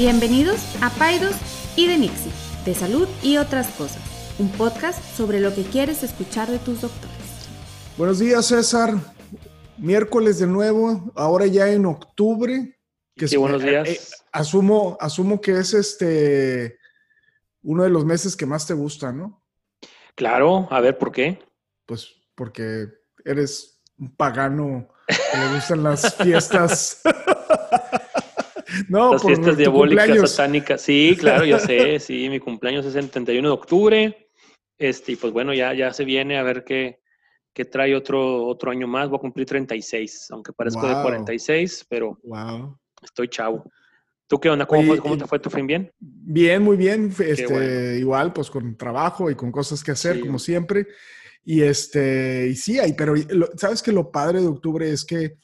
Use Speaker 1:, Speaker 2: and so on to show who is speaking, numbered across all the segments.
Speaker 1: Bienvenidos a Paidos y de Nixie, de salud y otras cosas, un podcast sobre lo que quieres escuchar de tus doctores.
Speaker 2: Buenos días, César. Miércoles de nuevo, ahora ya en octubre.
Speaker 3: Que sí, buenos días.
Speaker 2: Eh, asumo, asumo que es este uno de los meses que más te gusta, ¿no?
Speaker 3: Claro, a ver, ¿por qué?
Speaker 2: Pues porque eres un pagano que le gustan las fiestas.
Speaker 3: no, las fiestas diabólicas, satánicas. Sí, claro, ya sé, sí, mi cumpleaños es el 31 de octubre. Este, y pues bueno, ya, ya se viene a ver qué, qué trae otro, otro año más. Voy a cumplir 36, aunque parezco de 46, pero
Speaker 2: wow.
Speaker 3: estoy chavo. ¿Tú qué onda? ¿Cómo, ¿cómo te fue tu fin? ¿Bien?
Speaker 2: Bien, muy bien. Este, Igual, pues con trabajo y con cosas que hacer, como siempre. Y este, y sí, hay, pero sabes que lo padre de octubre es que,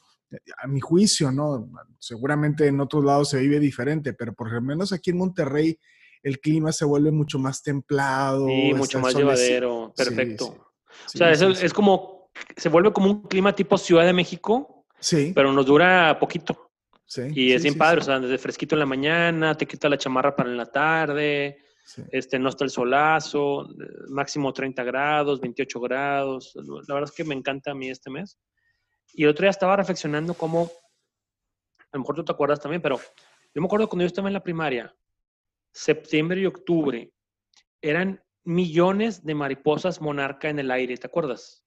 Speaker 2: a mi juicio, ¿no? Seguramente en otros lados se vive diferente, pero por lo menos aquí en Monterrey el clima se vuelve mucho más templado.
Speaker 3: Sí, mucho más llevadero, perfecto. o sea, es como, se vuelve como un clima tipo Ciudad de México,
Speaker 2: sí.
Speaker 3: pero nos dura poquito y es bien padre, o sea, desde fresquito en la mañana, te quita la chamarra para en la tarde, este, no está el solazo, máximo 30 grados, 28 grados. La verdad es que me encanta a mí este mes. Y el otro día estaba reflexionando cómo, a lo mejor tú te acuerdas también, pero yo me acuerdo cuando yo estaba en la primaria, septiembre y octubre, eran millones de mariposas monarca en el aire, ¿te acuerdas?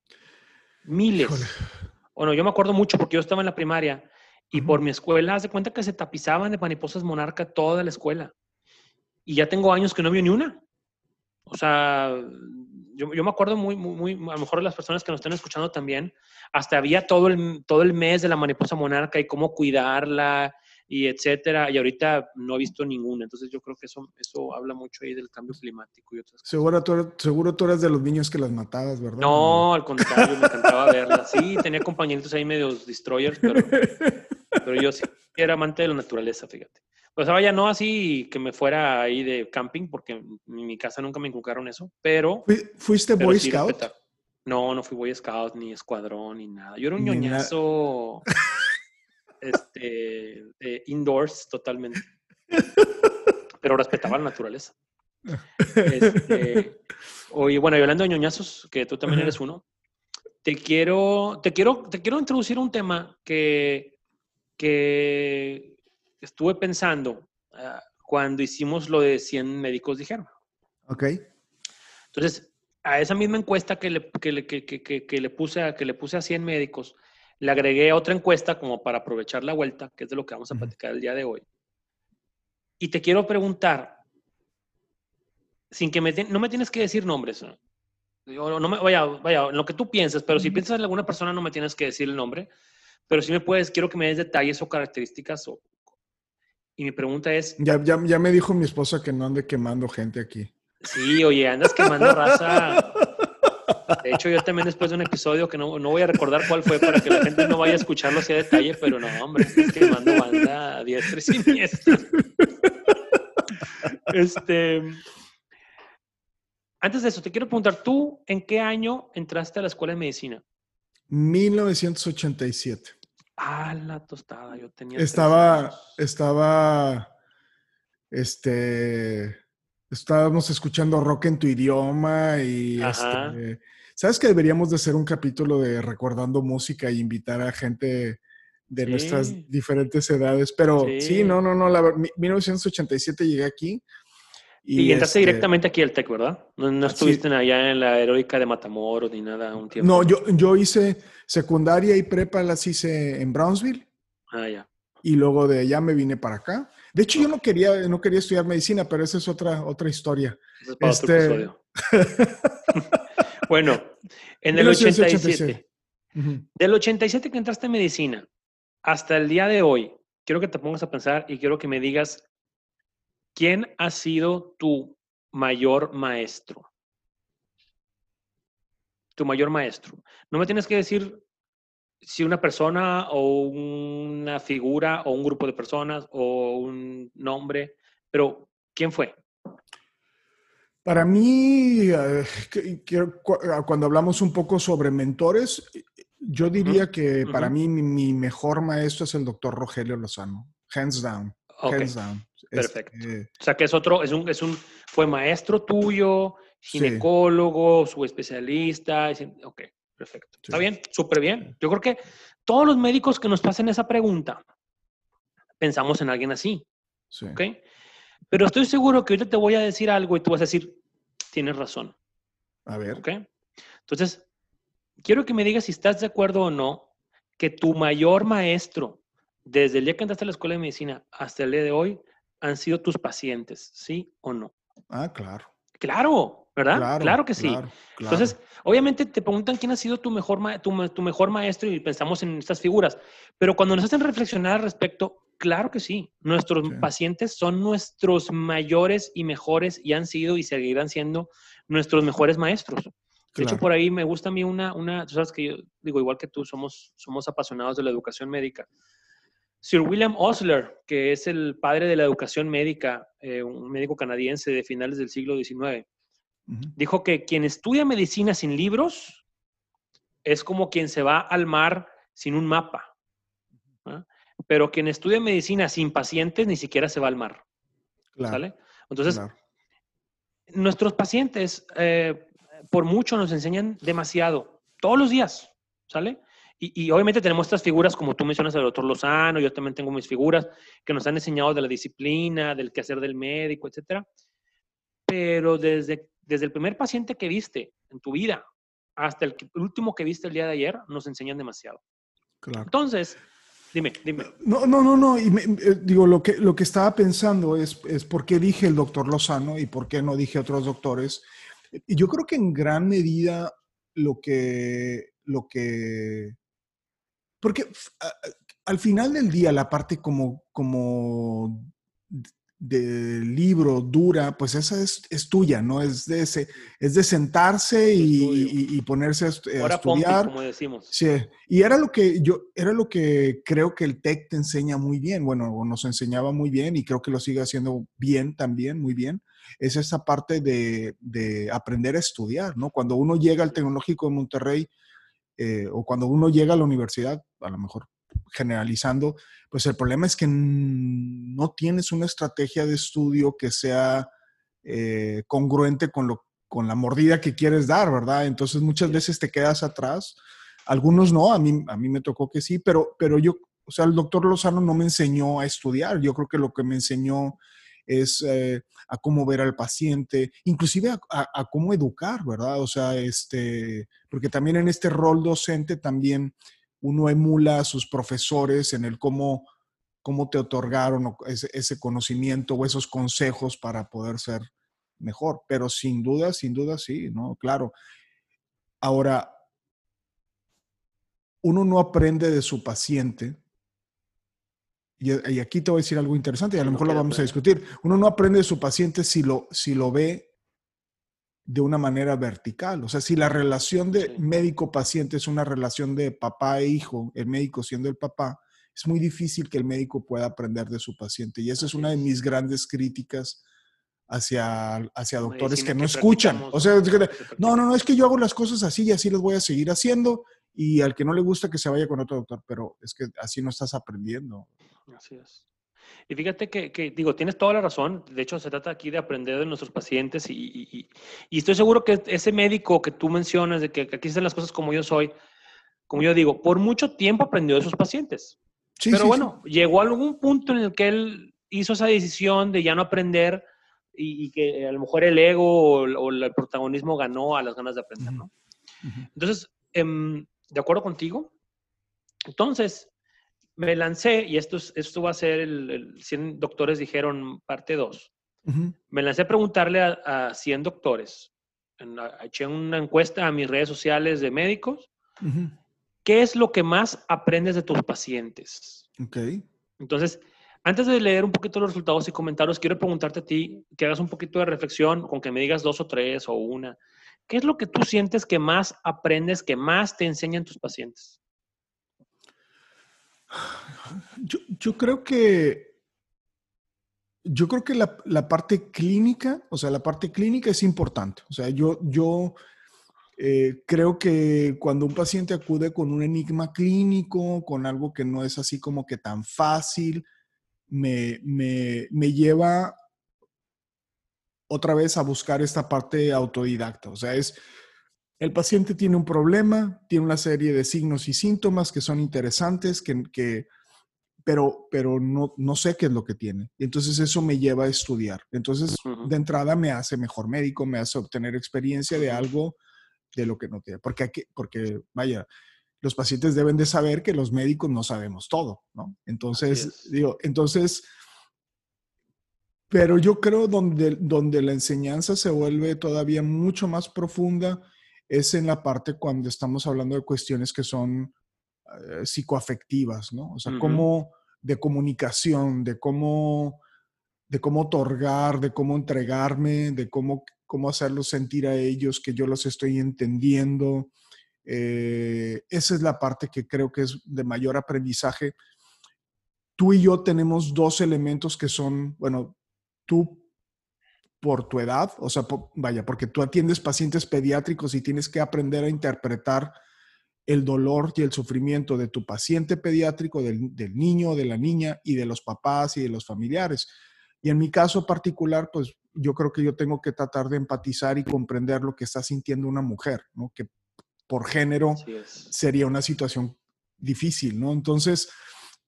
Speaker 3: Miles. Bueno, yo me acuerdo mucho porque yo estaba en la primaria y por mi escuela, haz de cuenta que se tapizaban de mariposas monarca toda la escuela. Y ya tengo años que no veo ni una. O sea, yo, yo me acuerdo muy, muy, muy, a lo mejor las personas que nos están escuchando también, hasta había todo el, todo el mes de la mariposa monarca y cómo cuidarla y etcétera. Y ahorita no he visto ninguna. Entonces yo creo que eso, eso habla mucho ahí del cambio climático y otras
Speaker 2: seguro Tú, seguro tú eras de los niños que las matabas, ¿verdad?
Speaker 3: No, al contrario, me encantaba verlas. Sí, tenía compañeritos ahí medios destroyers, pero pero yo sí era amante de la naturaleza, fíjate. O sea, vaya, no así que me fuera ahí de camping, porque en mi casa nunca me inculcaron eso, pero...
Speaker 2: ¿Fuiste Boy Scout?
Speaker 3: No, no fui Boy Scout, ni escuadrón, ni nada. Yo era un ñoñazo este, indoors totalmente. Pero respetaba la naturaleza. Este, oye, bueno, y hablando de ñoñazos, que tú también eres uno, te quiero, te quiero, te quiero introducir un tema que que estuve pensando ah, cuando hicimos lo de 100 médicos dijeron.
Speaker 2: Ok.
Speaker 3: Entonces, a esa misma encuesta que le, que le, que, que, le, puse, a, que le puse a 100 médicos, le agregué otra encuesta como para aprovechar la vuelta, que es de lo que vamos a platicar el día de hoy. Y te quiero preguntar, sin que me, no me tienes que decir nombres, ¿no? no me, vaya, vaya, en lo que tú piensas, pero si piensas en alguna persona no me tienes que decir el nombre, pero si me puedes, quiero que me des detalles o características. O, y mi pregunta es...
Speaker 2: Ya, ya, ya me dijo mi esposa que no ande quemando gente aquí.
Speaker 3: Sí, oye, andas quemando raza. De hecho, yo también después de un episodio que no, no, voy a recordar cuál fue para que la gente no vaya a escucharlo así a detalle, pero no, hombre, es quemando banda a diestra y siniestra. Este, antes de eso, te quiero preguntar, ¿tú en qué año entraste a la escuela de medicina?
Speaker 2: 1987.
Speaker 3: Ah, la tostada, yo tenía.
Speaker 2: Estaba, estaba, este, estábamos escuchando rock en tu idioma y, este, ¿sabes que deberíamos de hacer un capítulo de recordando música y invitar a gente de nuestras diferentes edades? Pero sí. no, no, no, la, 1987 llegué aquí.
Speaker 3: Y, entraste este directamente aquí al TEC, ¿verdad? No, estuviste allá en la heroica de Matamoros ni nada un tiempo.
Speaker 2: No, yo, yo hice secundaria y prepa las hice en Brownsville.
Speaker 3: Ah, ya.
Speaker 2: Y luego de allá me vine para acá. De hecho, yo no quería, no quería estudiar medicina, pero esa es otra, otra historia.
Speaker 3: es para otro este, episodio. bueno, en el 87. Del 87 que entraste en medicina hasta el día de hoy, quiero que te pongas a pensar y quiero que me digas ¿Quién ha sido tu mayor maestro? Tu mayor maestro. No me tienes que decir si una persona o una figura o un grupo de personas o un nombre, pero ¿quién fue?
Speaker 2: Para mí, eh, ah, cuando hablamos un poco sobre mentores, yo diría que para mí mi, mejor maestro es el doctor Rogelio Lozano, hands down, hands down.
Speaker 3: Perfecto. Este, o sea, que es otro, es un, es un, fue maestro tuyo, ginecólogo, su especialista. Ok, perfecto. Está bien, súper bien. Yo creo que todos los médicos que nos pasen esa pregunta, pensamos en alguien así. Sí. ¿Ok? Pero estoy seguro que ahorita te voy a decir algo y tú vas a decir, tienes razón.
Speaker 2: A ver.
Speaker 3: ¿Ok? Entonces, quiero que me digas si estás de acuerdo o no que tu mayor maestro, desde el día que entraste a la escuela de medicina hasta el día de hoy, han sido tus pacientes, ¿sí o no?
Speaker 2: Ah, claro.
Speaker 3: Claro, ¿verdad? Claro, que sí. Entonces, obviamente te preguntan quién ha sido tu mejor, tu, mejor maestro y pensamos en estas figuras, pero cuando nos hacen reflexionar al respecto, claro que sí. Nuestros pacientes son nuestros mayores y mejores y han sido y seguirán siendo nuestros mejores maestros. De hecho, por ahí me gusta a mí una, una, tú sabes que yo digo, igual que tú, somos, somos apasionados de la educación médica. Sir William Osler, que es el padre de la educación médica, eh, un médico canadiense de finales del siglo XIX, dijo que quien estudia medicina sin libros es como quien se va al mar sin un mapa. ¿ah? Pero quien estudia medicina sin pacientes ni siquiera se va al mar. ¿Sale? Entonces, nuestros pacientes, eh, por mucho nos enseñan demasiado, todos los días, ¿sale? Y, obviamente tenemos estas figuras, como tú mencionas, el doctor Lozano, yo también tengo mis figuras que nos han enseñado de la disciplina, del quehacer del médico, etcétera. Pero desde, desde el primer paciente que viste en tu vida hasta el, último que viste el día de ayer, nos enseñan demasiado. Claro. Entonces, Dime, dime.
Speaker 2: No, no, no, no. Y eh, digo, lo que, lo que estaba pensando es, es por qué dije el doctor Lozano y por qué no dije otros doctores. Y yo creo que en gran medida lo que, lo que, porque al final del día la parte como, como del libro dura, pues esa es, tuya, ¿no? Es de, ese, es de sentarse y, ponerse a, estudiar.
Speaker 3: como decimos.
Speaker 2: Sí, y era lo que yo, era lo que creo que el TEC te enseña muy bien, bueno, nos enseñaba muy bien y creo que lo sigue haciendo bien también, muy bien es esa parte de, aprender a estudiar, ¿no? Cuando uno llega al Tecnológico de Monterrey eh, o cuando uno llega a la universidad, a lo mejor generalizando, pues el problema es que no tienes una estrategia de estudio que sea eh, congruente con, lo, con la mordida que quieres dar, ¿verdad? Entonces muchas veces te quedas atrás. Algunos no, a mí, a mí me tocó que sí, pero, pero yo, o sea, el doctor Lozano no me enseñó a estudiar. Yo creo que lo que me enseñó es eh, a cómo ver al paciente, inclusive a, cómo educar, ¿verdad? O sea, este, porque también en este rol docente también uno emula a sus profesores en el cómo, cómo te otorgaron ese, conocimiento o esos consejos para poder ser mejor. Pero sin duda, sin duda, sí, ¿no? Claro. Ahora, uno no aprende de su paciente y, aquí te voy a decir algo interesante y a lo mejor lo vamos a discutir. Uno no aprende de su paciente si lo, si lo ve de una manera vertical. O sea, si la relación de médico-paciente es una relación de papá e hijo, el médico siendo el papá, es muy difícil que el médico pueda aprender de su paciente. Y esa es una de mis grandes críticas hacia, hacia doctores que no escuchan. O sea, no, no, no, es que yo hago las cosas así y así las voy a seguir haciendo y al que no le gusta que se vaya con otro doctor, pero es que así no estás aprendiendo.
Speaker 3: Así es. Y fíjate que, digo, tienes toda la razón. De hecho, se trata aquí de aprender de nuestros pacientes y, estoy seguro que ese médico que tú mencionas, de que, aquí están las cosas como yo soy, como yo digo, por mucho tiempo aprendió de sus pacientes. Pero bueno, llegó a algún punto en el que él hizo esa decisión de ya no aprender y, que a lo mejor el ego o, el protagonismo ganó a las ganas de aprender, ¿no? Entonces, em, de acuerdo contigo. Entonces, me lancé, y esto, esto va a ser el, 100 doctores dijeron parte 2. Me lancé a preguntarle a, 100 doctores. eché una encuesta a mis redes sociales de médicos. ¿Qué es lo que más aprendes de tus pacientes?
Speaker 2: Ok.
Speaker 3: Entonces, antes de leer un poquito los resultados y comentarios, quiero preguntarte a ti que hagas un poquito de reflexión, con que me digas dos o tres o una. ¿Qué es lo que tú sientes que más aprendes, que más te enseñan tus pacientes?
Speaker 2: Yo, creo que yo creo que la, parte clínica, o sea, la parte clínica es importante. O sea, yo, yo eh, creo que cuando un paciente acude con un enigma clínico, con algo que no es así como que tan fácil, me, me, me lleva otra vez a buscar esta parte autodidacta. O sea, es, el paciente tiene un problema, tiene una serie de signos y síntomas que son interesantes, que, que pero, pero no, no sé qué es lo que tiene. Entonces eso me lleva a estudiar. Entonces, de entrada me hace mejor médico, me hace obtener experiencia de algo de lo que no tiene. Porque, hay porque vaya, los pacientes deben de saber que los médicos no sabemos todo, ¿no? Entonces, digo, entonces pero yo creo donde, donde la enseñanza se vuelve todavía mucho más profunda es en la parte cuando estamos hablando de cuestiones que son eh, psicoafectivas, ¿no? O sea, cómo de comunicación, de cómo, de cómo otorgar, de cómo entregarme, de cómo, cómo hacerlos sentir a ellos que yo los estoy entendiendo. Eh, esa es la parte que creo que es de mayor aprendizaje. Tú y yo tenemos dos elementos que son, bueno, tú por tu edad, o sea, vaya, porque tú atiendes pacientes pediátricos y tienes que aprender a interpretar el dolor y el sufrimiento de tu paciente pediátrico, del, del niño, de la niña y de los papás y de los familiares. Y en mi caso particular, pues yo creo que yo tengo que tratar de empatizar y comprender lo que está sintiendo una mujer, ¿no? Que por género sería una situación difícil, ¿no? Entonces,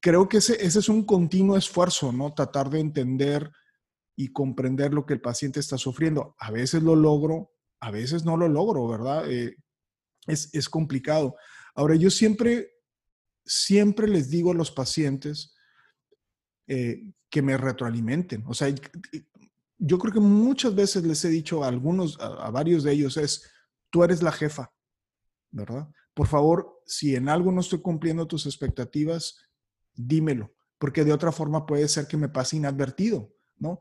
Speaker 2: creo que ese, ese es un continuo esfuerzo, ¿no? Tratar de entender y comprender lo que el paciente está sufriendo. A veces lo logro, a veces no lo logro, ¿verdad? Eh, es, complicado. Ahora, yo siempre, siempre les digo a los pacientes eh, que me retroalimenten. O sea, yo creo que muchas veces les he dicho a algunos, a, a varios de ellos, es, tú eres la jefa, ¿verdad? Por favor, si en algo no estoy cumpliendo tus expectativas, dímelo, porque de otra forma puede ser que me pase inadvertido, ¿no?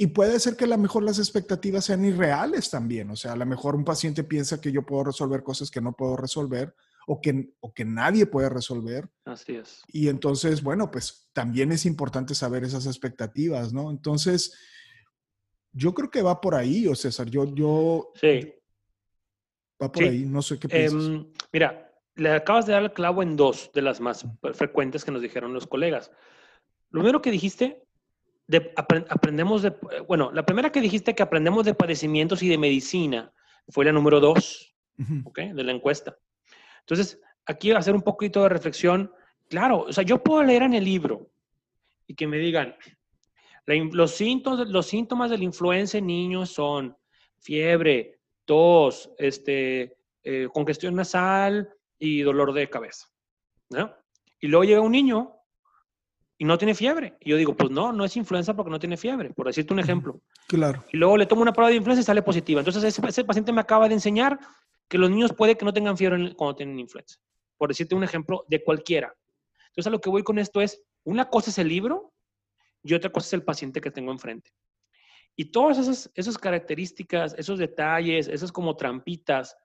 Speaker 2: Y puede ser que a lo mejor las expectativas sean irreales también. O sea, a lo mejor un paciente piensa que yo puedo resolver cosas que no puedo resolver o que, o que nadie puede resolver.
Speaker 3: Así es.
Speaker 2: Y entonces, bueno, pues también es importante saber esas expectativas, ¿no? Entonces, yo creo que va por ahí, o César. Yo, yo.
Speaker 3: Sí.
Speaker 2: Va por ahí, no sé qué piensas.
Speaker 3: Em, mira, le acabas de dar el clavo en dos de las más frecuentes que nos dijeron los colegas. Lo primero que dijiste aprendemos de, bueno, la primera que dijiste que aprendemos de padecimientos y de medicina fue la número dos, De la encuesta. Entonces, aquí hacer un poquito de reflexión. Claro, o sea, yo puedo leer en el libro y que me digan, los, síntomas, los síntomas de la influenza en niños son fiebre, tos, este, eh, congestión nasal y dolor de cabeza. ¿no? Y luego llega un niño y no tiene fiebre. Y yo digo, pues no, no es influenza porque no tiene fiebre, por decirte un ejemplo.
Speaker 2: Claro.
Speaker 3: Y luego le tomo una prueba de influenza y sale positiva. Entonces ese, paciente me acaba de enseñar que los niños puede que no tengan fiebre cuando tienen influenza. Por decirte un ejemplo de cualquiera. Entonces a lo que voy con esto es, una cosa es el libro y otra cosa es el paciente que tengo enfrente. Y todas esas, esas características, esos detalles, esas como trampitas,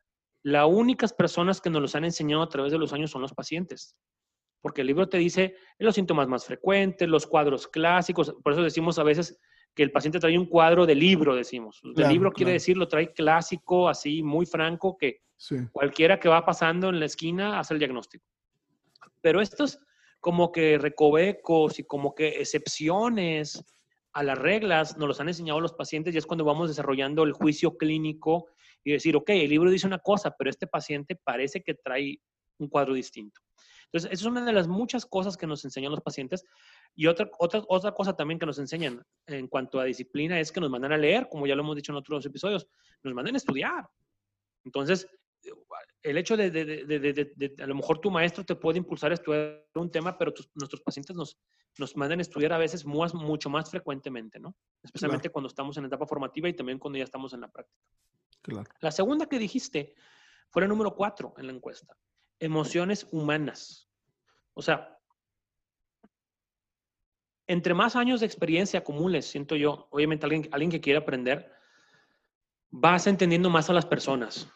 Speaker 3: las únicas personas que nos los han enseñado a través de los años son los pacientes porque el libro te dice los síntomas más frecuentes, los cuadros clásicos, por eso decimos a veces que el paciente trae un cuadro de libro, decimos. El libro quiere decir, lo trae clásico, así, muy franco, que cualquiera que va pasando en la esquina hace el diagnóstico. Pero estos como que recovecos y como que excepciones a las reglas nos los han enseñado los pacientes y es cuando vamos desarrollando el juicio clínico y decir, ok, el libro dice una cosa, pero este paciente parece que trae un cuadro distinto. Entonces, esa es una de las muchas cosas que nos enseñan los pacientes. Y otra, otra, otra cosa también que nos enseñan en cuanto a disciplina es que nos mandan a leer, como ya lo hemos dicho en otros episodios, nos mandan a estudiar. Entonces, el hecho de, de, de, a lo mejor tu maestro te puede impulsar a estudiar un tema, pero nuestros pacientes nos, nos mandan a estudiar a veces mucho más frecuentemente, ¿no? Especialmente cuando estamos en etapa formativa y también cuando ya estamos en la práctica.
Speaker 2: Claro.
Speaker 3: La segunda que dijiste fue la número cuatro en la encuesta emociones humanas. O sea, entre más años de experiencia acumules, siento yo, obviamente alguien, alguien que quiere aprender, vas entendiendo más a las personas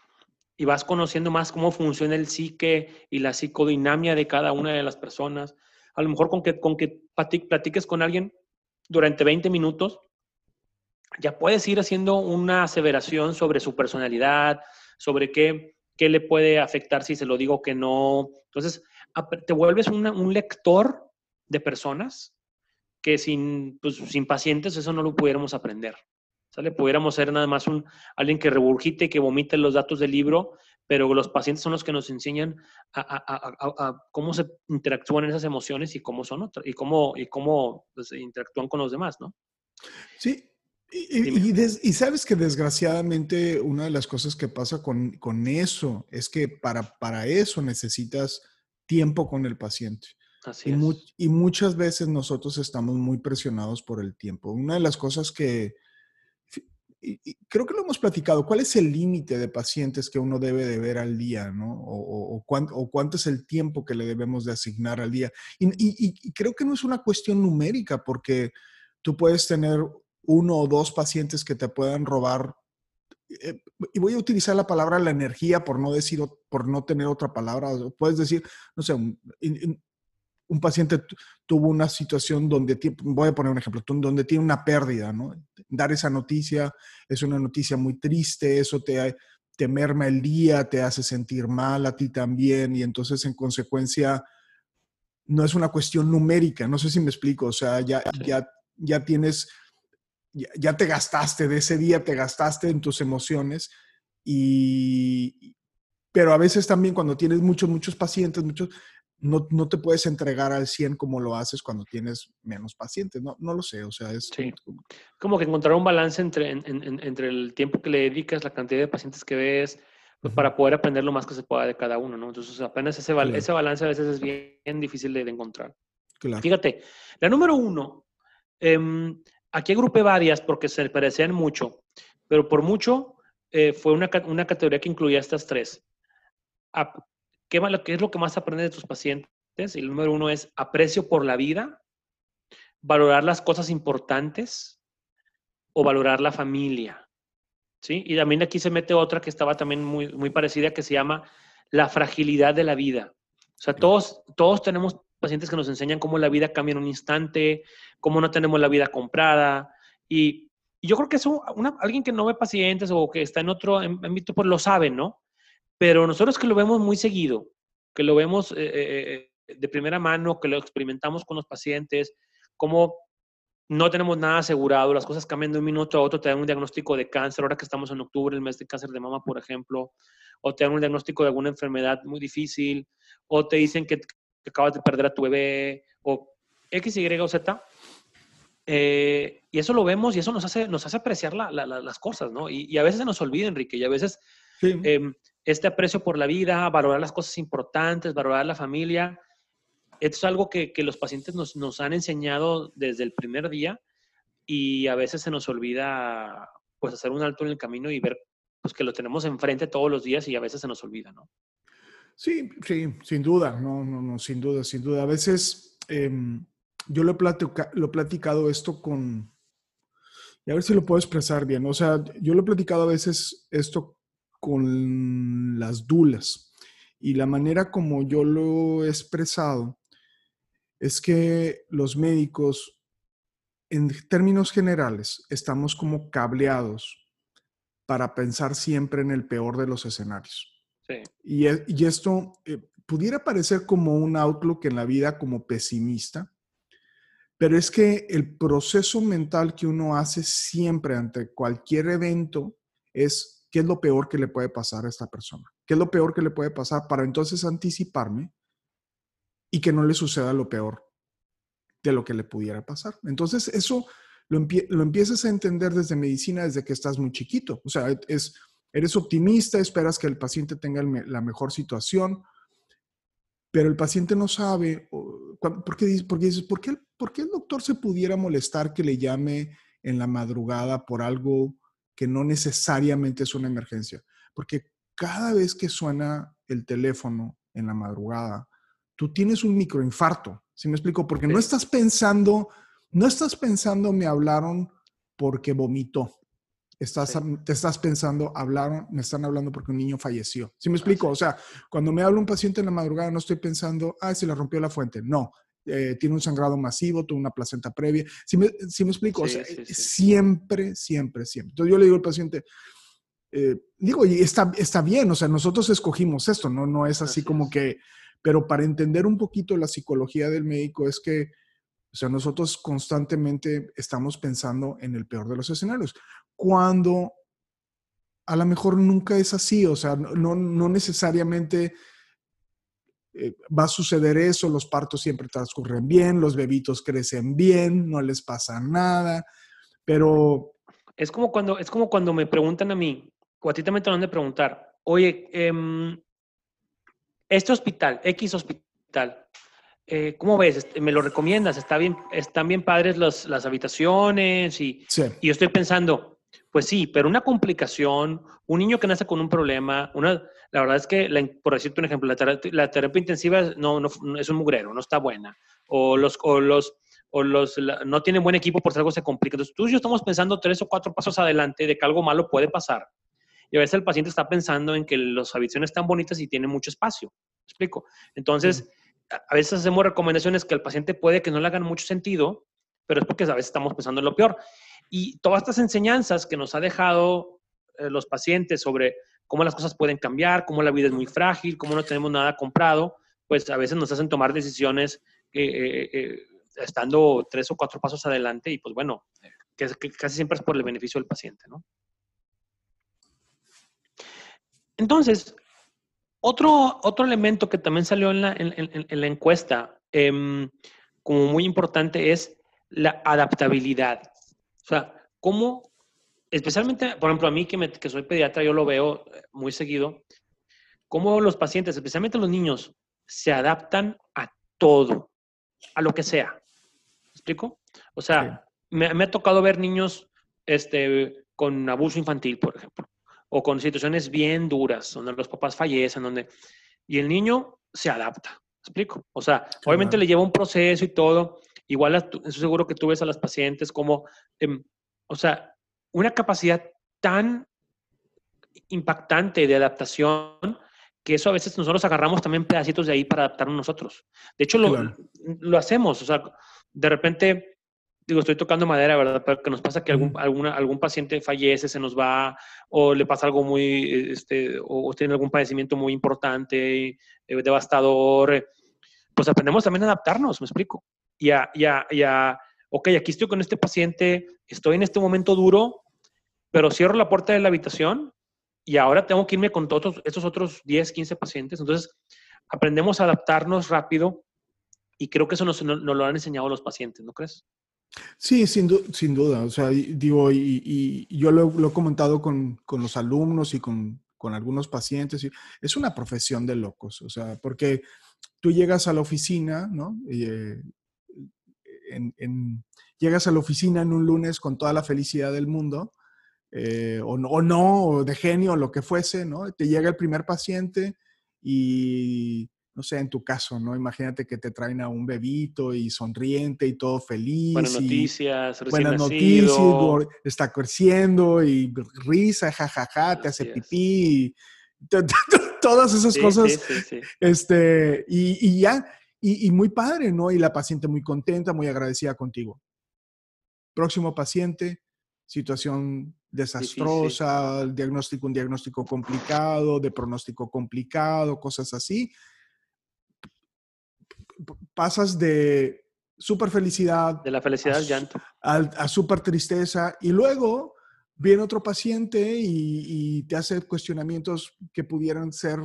Speaker 3: y vas conociendo más cómo funciona el psique y la psicodinamia de cada una de las personas. A lo mejor con que, con que platiques con alguien durante 20 minutos, ya puedes ir haciendo una aseveración sobre su personalidad, sobre qué, qué le puede afectar si se lo digo que no. Entonces, te vuelves un lector de personas que sin, pues, sin pacientes eso no lo pudiéramos aprender. ¿Sale? Pudiéramos ser nada más un, alguien que regurgite, que vomite los datos del libro, pero los pacientes son los que nos enseñan a, cómo se interactúan esas emociones y cómo son otras, y cómo, y cómo pues, interactúan con los demás, ¿no?
Speaker 2: Sí, y, sabes que desgraciadamente una de las cosas que pasa con, con eso es que para, para eso necesitas tiempo con el paciente. Así y, y, muchas veces nosotros estamos muy presionados por el tiempo. Una de las cosas que, creo que lo hemos platicado, ¿cuál es el límite de pacientes que uno debe de ver al día, ¿no? O, o, cuánto, es el tiempo que le debemos de asignar al día. Y, creo que no es una cuestión numérica, porque tú puedes tener uno o dos pacientes que te puedan robar, eh, y voy a utilizar la palabra la energía por no decir, por no tener otra palabra, puedes decir, no sé, un paciente tuvo una situación donde, voy a poner un ejemplo, donde tiene una pérdida, ¿no? Dar esa noticia es una noticia muy triste, eso te, te merma el día, te hace sentir mal a ti también y entonces en consecuencia no es una cuestión numérica, no sé si me explico, o sea, ya, ya, ya tienes, ya, ya te gastaste de ese día, te gastaste en tus emociones y, pero a veces también cuando tienes muchos, muchos pacientes, muchos, no, no, te puedes entregar al 100 como lo haces cuando tienes menos pacientes. No, no lo sé, o sea, es...
Speaker 3: Como que encontrar un balance entre, entre el tiempo que le dedicas, la cantidad de pacientes que ves, pues, para poder aprender lo más que se pueda de cada uno, ¿no? Entonces, apenas ese, ese balance a veces es bien, difícil de, encontrar. Fíjate, la número uno, em, aquí agrupé varias porque se parecían mucho, pero por mucho eh, fue una, una categoría que incluía estas tres ¿Qué, es lo que más aprendes de tus pacientes? el número uno es aprecio por la vida, valorar las cosas importantes o valorar la familia. ¿Sí? Y también aquí se mete otra que estaba también muy, muy parecida que se llama la fragilidad de la vida. O sea, todos, todos tenemos pacientes que nos enseñan cómo la vida cambia en un instante, cómo no tenemos la vida comprada. Y, yo creo que eso, alguien que no ve pacientes o que está en otro ámbito, pues lo sabe, ¿no? Pero nosotros que lo vemos muy seguido, que lo vemos eh, eh, eh, de primera mano, que lo experimentamos con los pacientes, como no tenemos nada asegurado, las cosas cambian de un minuto a otro, te dan un diagnóstico de cáncer, ahora que estamos en octubre, el mes de cáncer de mama, por ejemplo, o te dan un diagnóstico de alguna enfermedad muy difícil, o te dicen que, acabas de perder a tu bebé, o X, Y o Z. y eso lo vemos y eso nos hace, nos hace apreciar las cosas, ¿no? Y, a veces se nos olvida, Enrique, y a veces em, este aprecio por la vida, valorar las cosas importantes, valorar la familia. Esto es algo que, los pacientes nos, han enseñado desde el primer día y a veces se nos olvida pues hacer un alto en el camino y ver pues que lo tenemos enfrente todos los días y a veces se nos olvida, ¿no?
Speaker 2: Sí, sí, sin duda, no, no, no, sin duda, sin duda. A veces em, yo lo he, lo he platicado esto con, y a ver si lo puedo expresar bien, o sea, yo lo he platicado a veces esto con las dulas. Y la manera como yo lo he expresado es que los médicos, en términos generales, estamos como cableados para pensar siempre en el peor de los escenarios. Y, esto eh, pudiera parecer como un outlook en la vida como pesimista, pero es que el proceso mental que uno hace siempre ante cualquier evento es ¿Qué es lo peor que le puede pasar a esta persona? ¿Qué es lo peor que le puede pasar para entonces anticiparme y que no le suceda lo peor de lo que le pudiera pasar? Entonces, eso lo, empiezas a entender desde medicina desde que estás muy chiquito. O sea, es, eres optimista, esperas que el paciente tenga la mejor situación, pero el paciente no sabe, ¿por qué, dices, ¿por qué, ¿por qué el doctor se pudiera molestar que le llame en la madrugada por algo que no necesariamente es una emergencia, porque cada vez que suena el teléfono en la madrugada, tú tienes un microinfarto, ¿sí me explico? Porque no estás pensando, no estás pensando, me hablaron porque vomitó. Estás, Te estás pensando, hablaron, me están hablando porque un niño falleció. ¿Sí me explico? O sea, cuando me habla un paciente en la madrugada, no estoy pensando, ah, se le rompió la fuente. No, eh, tiene un sangrado masivo, tuvo una placenta previa. Si me, si me explico, o sea, siempre, siempre, siempre. Entonces yo le digo al paciente, eh, digo, y está, está bien, o sea, nosotros escogimos esto, no, no es así, como que, pero para entender un poquito la psicología del médico es que sea, nosotros constantemente estamos pensando en el peor de los escenarios, cuando a lo mejor nunca es así, o sea, no, no necesariamente eh, va a suceder eso, los partos siempre transcurren bien, los bebitos crecen bien, no les pasa nada, pero...
Speaker 3: Es como cuando, es como cuando me preguntan a mí, o a ti también te van a preguntar, oye, em, este hospital, X hospital, eh, ¿cómo ves? Este, ¿Me lo recomiendas? ¿Está bien, ¿Están bien padres las habitaciones? Y, y yo estoy pensando, pues sí, pero una complicación, un niño que nace con un problema, una, la verdad es que, por decirte un ejemplo, la terapia, intensiva no, no, es un mugrero, no está buena. O los, o los, o los no tienen buen equipo por si algo se complica. Entonces, tú y yo estamos pensando tres o cuatro pasos adelante de que algo malo puede pasar. Y a veces el paciente está pensando en que las habitaciones están bonitas y tienen mucho espacio. ¿Me explico? Entonces, a veces hacemos recomendaciones que al paciente puede que no le hagan mucho sentido, pero es porque a veces estamos pensando en lo peor. Y todas estas enseñanzas que nos ha dejado eh, los pacientes sobre cómo las cosas pueden cambiar, cómo la vida es muy frágil, cómo no tenemos nada comprado, pues a veces nos hacen tomar decisiones eh, eh, estando tres o cuatro pasos adelante y pues bueno, que, casi siempre es por el beneficio del paciente, ¿no? Entonces, otro, otro elemento que también salió en la, en, la encuesta em, como muy importante es la adaptabilidad. O sea, cómo, especialmente, por ejemplo, a mí que, que soy pediatra, yo lo veo eh, muy seguido, cómo los pacientes, especialmente los niños, se adaptan a todo, a lo que sea. ¿Me explico? O sea, me, ha tocado ver niños este, con abuso infantil, por ejemplo, o con situaciones bien duras, donde los papás fallecen, donde... Y el niño se adapta, ¿me explico? O sea, obviamente le lleva un proceso y todo, Igual, estoy seguro que tú ves a las pacientes como, em, o sea, una capacidad tan impactante de adaptación que eso a veces nosotros agarramos también pedacitos de ahí para adaptarnos nosotros. De hecho, lo, lo hacemos, o sea, de repente, digo, estoy tocando madera, ¿verdad? Pero que nos pasa que algún, alguna, algún paciente fallece, se nos va, o le pasa algo muy, este, o, tiene algún padecimiento muy importante, eh, devastador, pues aprendemos también a adaptarnos, me explico y a, y ok, aquí estoy con este paciente, estoy en este momento duro, pero cierro la puerta de la habitación y ahora tengo que irme con todos estos otros 10, 15 pacientes. Entonces, aprendemos a adaptarnos rápido y creo que eso nos, lo han enseñado los pacientes, ¿no crees?
Speaker 2: Sí, sin, duda. O sea, digo, y, yo lo, he comentado con, con, los alumnos y con, con algunos pacientes. Es una profesión de locos, o sea, porque tú llegas a la oficina, ¿no? Eh, llegas a la oficina en un lunes con toda la felicidad del mundo, eh, o, no, de genio, lo que fuese, ¿no? Te llega el primer paciente y, no sé, en tu caso, ¿no? Imagínate que te traen a un bebito y sonriente y todo feliz.
Speaker 3: Buenas noticias,
Speaker 2: Buenas noticias, está creciendo y risa, jajaja, te hace pipí. todas esas cosas. este, y, y ya, y, muy padre, ¿no? Y la paciente muy contenta, muy agradecida contigo. Próximo paciente, situación desastrosa, diagnóstico, un diagnóstico complicado, de pronóstico complicado, cosas así. Pasas de súper felicidad.
Speaker 3: De la felicidad al llanto.
Speaker 2: A, súper tristeza. Y luego viene otro paciente y, y, te hace cuestionamientos que pudieran ser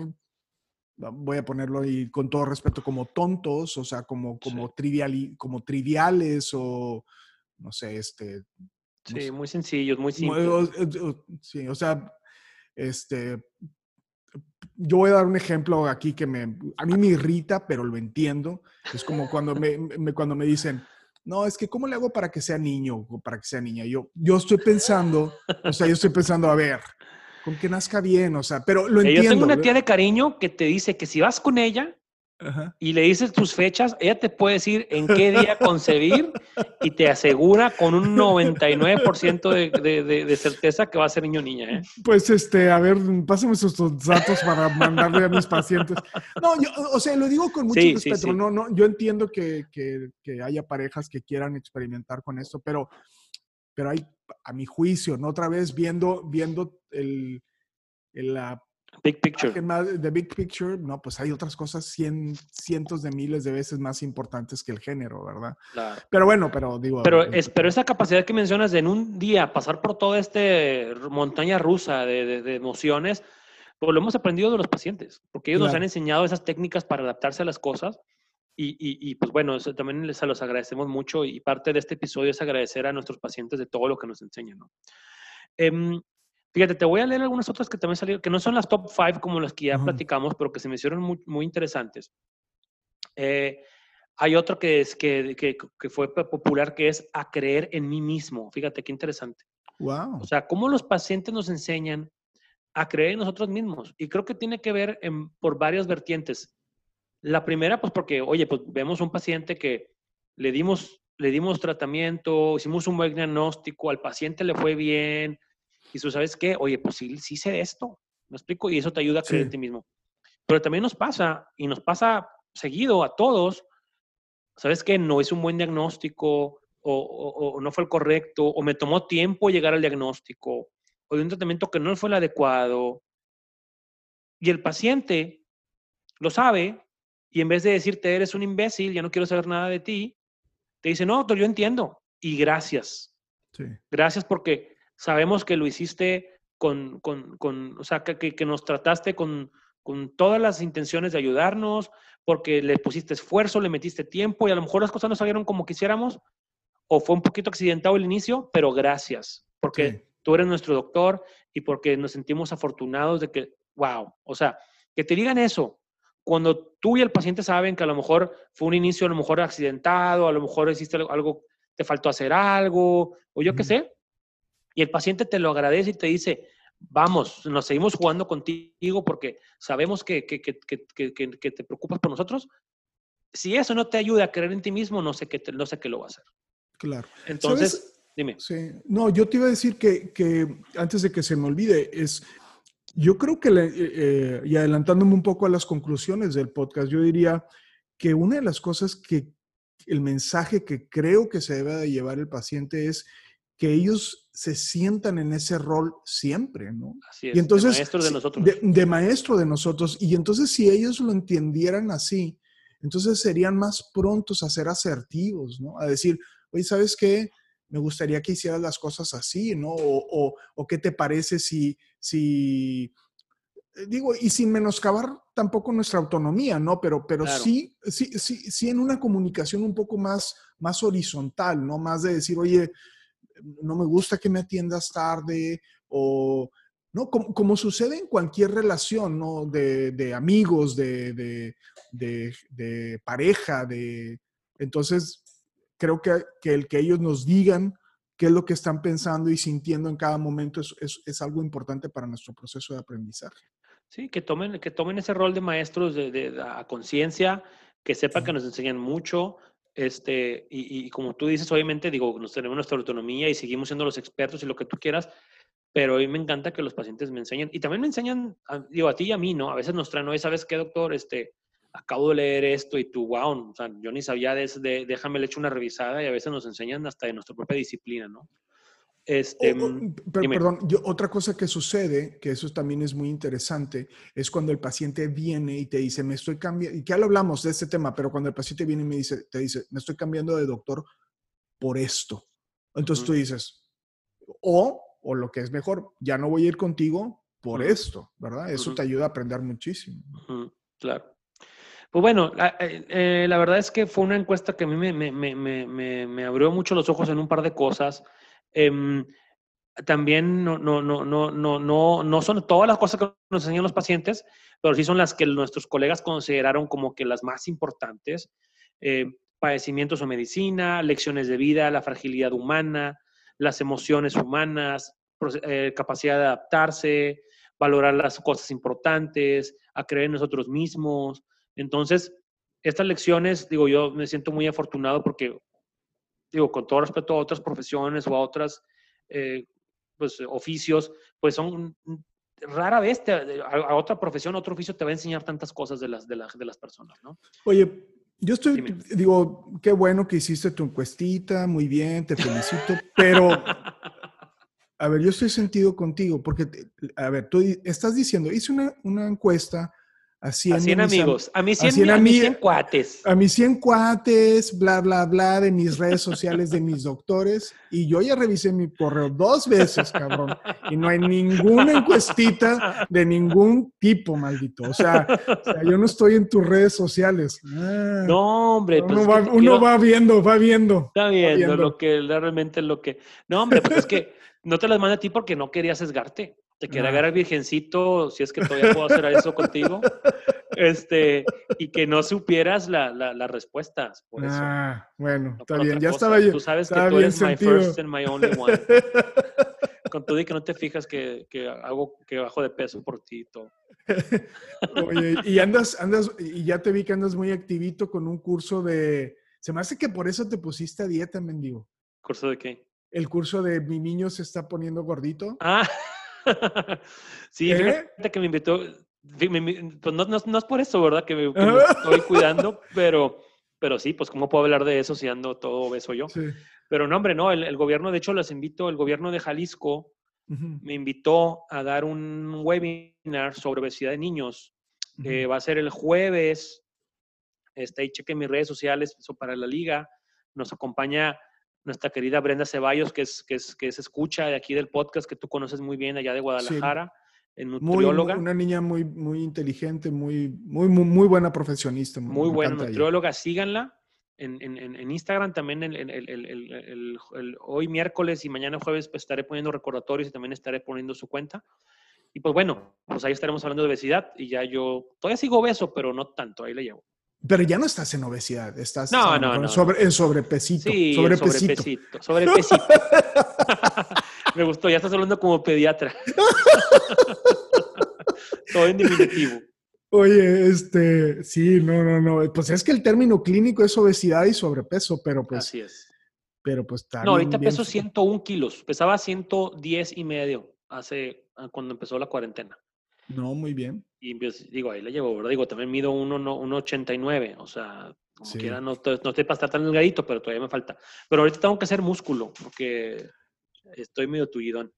Speaker 2: voy a ponerlo ahí con todo respeto, como tontos, o sea, como, como, como triviales o, no sé, este...
Speaker 3: sí, muy sencillos, muy simples.
Speaker 2: Sí, o sea, este... Yo voy a dar un ejemplo aquí que me, a mí me irrita, pero lo entiendo. Es como cuando me, cuando me dicen, no, es que ¿cómo le hago para que sea niño o para que sea niña? Yo, yo estoy pensando, o sea, yo estoy pensando, a ver, con que nazca bien, o sea, pero lo entiendo.
Speaker 3: Yo tengo una tía de cariño que te dice que si vas con ella y le dices tus fechas, ella te puede decir en qué día concebir y te asegura con un 99% de, de, certeza que va a ser niño o niña. ¿eh?
Speaker 2: Pues, este, a ver, pásame sus datos para mandarle a mis pacientes. No, yo, o sea, lo digo con mucho respeto. No, no, yo entiendo que, que, que haya parejas que quieran experimentar con esto, pero pero hay, a mi juicio, ¿no? Otra vez viendo, viendo el, la
Speaker 3: Big picture.
Speaker 2: The big picture, no, pues hay otras cosas cien, cientos de miles de veces más importantes que el género, ¿verdad? Claro. Pero bueno, pero digo.
Speaker 3: Pero, es, pero esa capacidad que mencionas de en un día pasar por toda esta montaña rusa de, emociones, pues lo hemos aprendido de los pacientes, porque ellos nos han enseñado esas técnicas para adaptarse a las cosas. Y, y, pues bueno, eso también les los agradecemos mucho y parte de este episodio es agradecer a nuestros pacientes de todo lo que nos enseñan, ¿no? Em, Fíjate, te voy a leer algunas otras que también salieron, que no son las top five como las que ya platicamos, pero que se me hicieron muy, muy interesantes. Eh, hay otro que, es, que, que, que, fue popular que es a creer en mí mismo. Fíjate qué interesante.
Speaker 2: Wow.
Speaker 3: O sea, cómo los pacientes nos enseñan a creer en nosotros mismos. Y creo que tiene que ver en, por varias vertientes. La primera, pues porque, oye, pues vemos un paciente que le dimos, le dimos tratamiento, hicimos un buen diagnóstico, al paciente le fue bien, y tú sabes qué, oye, pues sí, sí sé esto, ¿me explico? Y eso te ayuda a creer en ti mismo. Pero también nos pasa, y nos pasa seguido a todos, ¿sabes qué? No es un buen diagnóstico, o, no fue el correcto, o me tomó tiempo llegar al diagnóstico, o de un tratamiento que no fue el adecuado. Y el paciente lo sabe, y en vez de decirte, eres un imbécil, ya no quiero saber nada de ti, te dice, no, doctor, yo entiendo, y gracias. Sí. Gracias porque Sabemos que lo hiciste con, con, con o sea, que, que, nos trataste con, con todas las intenciones de ayudarnos, porque le pusiste esfuerzo, le metiste tiempo y a lo mejor las cosas no salieron como quisiéramos, o fue un poquito accidentado el inicio, pero gracias, porque tú eres nuestro doctor y porque nos sentimos afortunados de que, wow, o sea, que te digan eso, cuando tú y el paciente saben que a lo mejor fue un inicio a lo mejor accidentado, a lo mejor hiciste algo, te faltó hacer algo, o yo qué sé, y el paciente te lo agradece y te dice, vamos, nos seguimos jugando contigo porque sabemos que, que, que, que, te preocupas por nosotros. Si eso no te ayuda a creer en ti mismo, no sé qué, no sé qué lo va a hacer.
Speaker 2: Claro.
Speaker 3: Entonces, dime.
Speaker 2: Sí. No, yo te iba a decir que, antes de que se me olvide, es, yo creo que, eh, eh, y adelantándome un poco a las conclusiones del podcast, yo diría que una de las cosas que el mensaje que creo que se debe de llevar el paciente es que ellos se sientan en ese rol siempre, ¿no?
Speaker 3: Así es, y entonces, de maestro de nosotros.
Speaker 2: De, maestro de nosotros. Y entonces si ellos lo entendieran así, entonces serían más prontos a ser asertivos, ¿no? A decir, oye, ¿sabes qué? Me gustaría que hicieras las cosas así, ¿no? O, o, qué te parece si, si, eh, digo, y sin menoscabar tampoco nuestra autonomía, ¿no? Pero, pero sí, sí, sí, sí en una comunicación un poco más, más horizontal, ¿no? Más de decir, oye, no me gusta que me atiendas tarde o, ¿no? Como, sucede en cualquier relación, ¿no? De, amigos, de, pareja, de... Entonces, creo que, el que ellos nos digan qué es lo que están pensando y sintiendo en cada momento es, algo importante para nuestro proceso de aprendizaje.
Speaker 3: Sí, que tomen, que tomen ese rol de maestros de, a conciencia, que sepan que nos enseñan mucho, este, y, como tú dices, obviamente, digo, nos tenemos nuestra autonomía y seguimos siendo los expertos y lo que tú quieras, pero a mí me encanta que los pacientes me enseñen. Y también me enseñan, digo, a ti y a mí, ¿no? A veces nos traen, ¿no? ¿sabes qué, doctor? Este, acabo de leer esto y tú, wow, o sea, yo ni sabía de, de déjame le echo una revisada y a veces nos enseñan hasta de nuestra propia disciplina, ¿no? Este,
Speaker 2: mm, perdón, yo, otra cosa que sucede, que eso también es muy interesante, es cuando el paciente viene y te dice, me estoy cambiando, y ya lo hablamos de este tema, pero cuando el paciente viene y me dice, te dice, me estoy cambiando de doctor por esto. Entonces tú dices, o, o lo que es mejor, ya no voy a ir contigo por esto, ¿verdad? Eso te ayuda a aprender muchísimo.
Speaker 3: Claro. Pues bueno, la, eh, eh, la, verdad es que fue una encuesta que a mí me, me, me, me abrió mucho los ojos en un par de cosas. Em, también no, no, no, no, no, no, son todas las cosas que nos enseñan los pacientes, pero sí son las que nuestros colegas consideraron como que las más importantes. Eh, padecimientos o medicina, lecciones de vida, la fragilidad humana, las emociones humanas, eh, capacidad de adaptarse, valorar las cosas importantes, a creer en nosotros mismos. Entonces, estas lecciones, digo, yo me siento muy afortunado porque digo, con todo respeto a otras profesiones o a otras eh, pues, oficios, pues son rara vez a, otra profesión, otro oficio te va a enseñar tantas cosas de las, de las, de las personas, ¿no?
Speaker 2: Oye, yo estoy, digo, qué bueno que hiciste tu encuestita, muy bien, te felicito, pero A ver, yo estoy sentido contigo, porque, a ver, tú estás diciendo, hice una, una encuesta
Speaker 3: a 100, amigos, a mis 100, a, 100 cuates.
Speaker 2: A mis 100 cuates, bla, bla, bla, de mis redes sociales, de mis doctores. Y yo ya revisé mi correo dos veces, cabrón. Y no hay ninguna encuestita de ningún tipo, maldito. O sea, yo no estoy en tus redes sociales.
Speaker 3: Ah, no, hombre.
Speaker 2: Uno, pues va, viendo, va viendo.
Speaker 3: Está viendo, lo que realmente lo que... No, hombre, pues es que no te las manda a ti porque no quería sesgarte. Te quería agarrar el virgencito, si es que todavía puedo hacer eso contigo. Este, y que no supieras las la, respuestas. Por eso.
Speaker 2: Ah, bueno, está bien, ya estaba yo.
Speaker 3: Tú sabes que tú eres my first and my only one. Con todo y que no te fijas que, que hago que bajo de peso por ti y todo.
Speaker 2: Oye, y andas, andas, y ya te vi que andas muy activito con un curso de. Se me hace que por eso te pusiste a dieta, mendigo.
Speaker 3: ¿Curso de qué?
Speaker 2: El curso de mi niño se está poniendo gordito.
Speaker 3: Ah. sí, fíjate que me invitó, pues no, es por eso, ¿verdad? Que me, estoy cuidando, pero, pero sí, pues cómo puedo hablar de eso si ando todo beso yo. Pero no, hombre, no, el, gobierno, de hecho, les invito, el gobierno de Jalisco me invitó a dar un webinar sobre obesidad de niños. va a ser el jueves. Está ahí, chequen mis redes sociales, eso para la liga. Nos acompaña nuestra querida Brenda Ceballos, que es, que es, que es escucha de aquí del podcast, que tú conoces muy bien allá de Guadalajara, en nutrióloga.
Speaker 2: una niña muy, muy inteligente, muy, muy, muy, buena profesionista.
Speaker 3: Muy buena nutrióloga, síganla. En, en, en, Instagram también el, el, el, hoy miércoles y mañana jueves pues, estaré poniendo recordatorios y también estaré poniendo su cuenta. Y pues bueno, pues ahí estaremos hablando de obesidad y ya yo todavía sigo obeso, pero no tanto, ahí le llevo.
Speaker 2: Pero ya no estás en obesidad, estás Sobre, en sobrepesito. Sí, sobrepesito.
Speaker 3: Sobrepesito. Me gustó, ya estás hablando como pediatra. Todo en diminutivo.
Speaker 2: Oye, este, sí, no, no, no. Pues es que el término clínico es obesidad y sobrepeso, pero pues.
Speaker 3: Así es.
Speaker 2: Pero pues está.
Speaker 3: No, ahorita peso 101 kilos. Pesaba 110 y medio hace cuando empezó la cuarentena.
Speaker 2: No, muy bien.
Speaker 3: Y pues, digo, ahí le llevo, ¿verdad? Digo, también mido 1,89, o sea, como quiera, no, no estoy para estar tan delgadito, pero todavía me falta. Pero ahorita tengo que hacer músculo, porque estoy medio tullidón.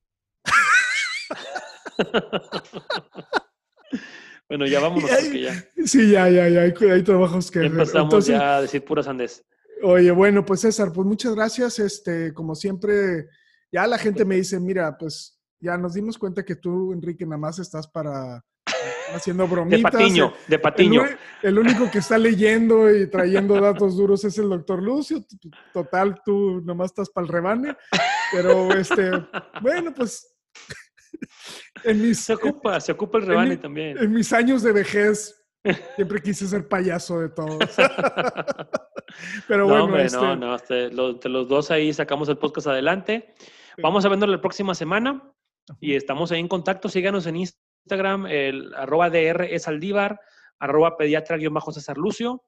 Speaker 3: bueno, ya vámonos, porque ya.
Speaker 2: Sí, ya, ya, ya, hay, trabajos que...
Speaker 3: Empezamos ya a decir puras andes.
Speaker 2: Oye, bueno, pues César, pues muchas gracias. Este, como siempre, ya la gente me dice, mira, pues ya nos dimos cuenta que tú, Enrique, nada más estás para haciendo bromitas.
Speaker 3: De patiño, de patiño.
Speaker 2: El, único que está leyendo y trayendo datos duros es el doctor Lucio. Total, tú nomás estás para el rebane. Pero, este, bueno, pues...
Speaker 3: En mis, se ocupa, se ocupa el rebane también.
Speaker 2: En mis años de vejez, siempre quise ser payaso de todos.
Speaker 3: Pero bueno, este... no, no, este, entre los dos ahí sacamos el podcast adelante. Vamos a vernos la próxima semana y estamos ahí en contacto. Síganos en Instagram, el arroba DR es Aldívar, arroba pediatra-césar Lucio.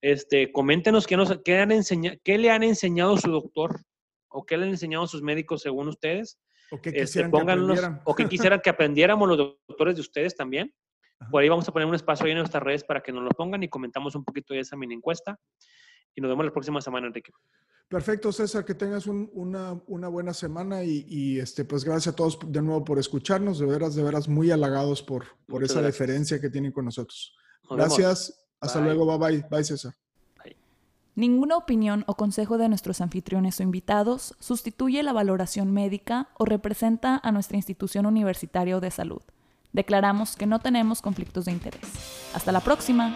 Speaker 3: Este, coméntenos qué, nos, qué, han qué le han enseñado su doctor o qué le han enseñado sus médicos según ustedes.
Speaker 2: O qué este, quisieran, que,
Speaker 3: o que quisieran que aprendiéramos los doctores de ustedes también. Por ahí vamos a poner un espacio ahí en nuestras redes para que nos lo pongan y comentamos un poquito de esa mini encuesta. Y nos vemos la próxima semana, Enrique.
Speaker 2: Perfecto, César, que tengas una, buena semana y, este, pues gracias a todos de nuevo por escucharnos, de veras, de veras muy halagados por, por esa deferencia que tienen con nosotros. gracias, hasta luego, bye bye, bye César.
Speaker 1: Ninguna opinión o consejo de nuestros anfitriones o invitados sustituye la valoración médica o representa a nuestra institución universitaria de salud. Declaramos que no tenemos conflictos de interés. Hasta la próxima.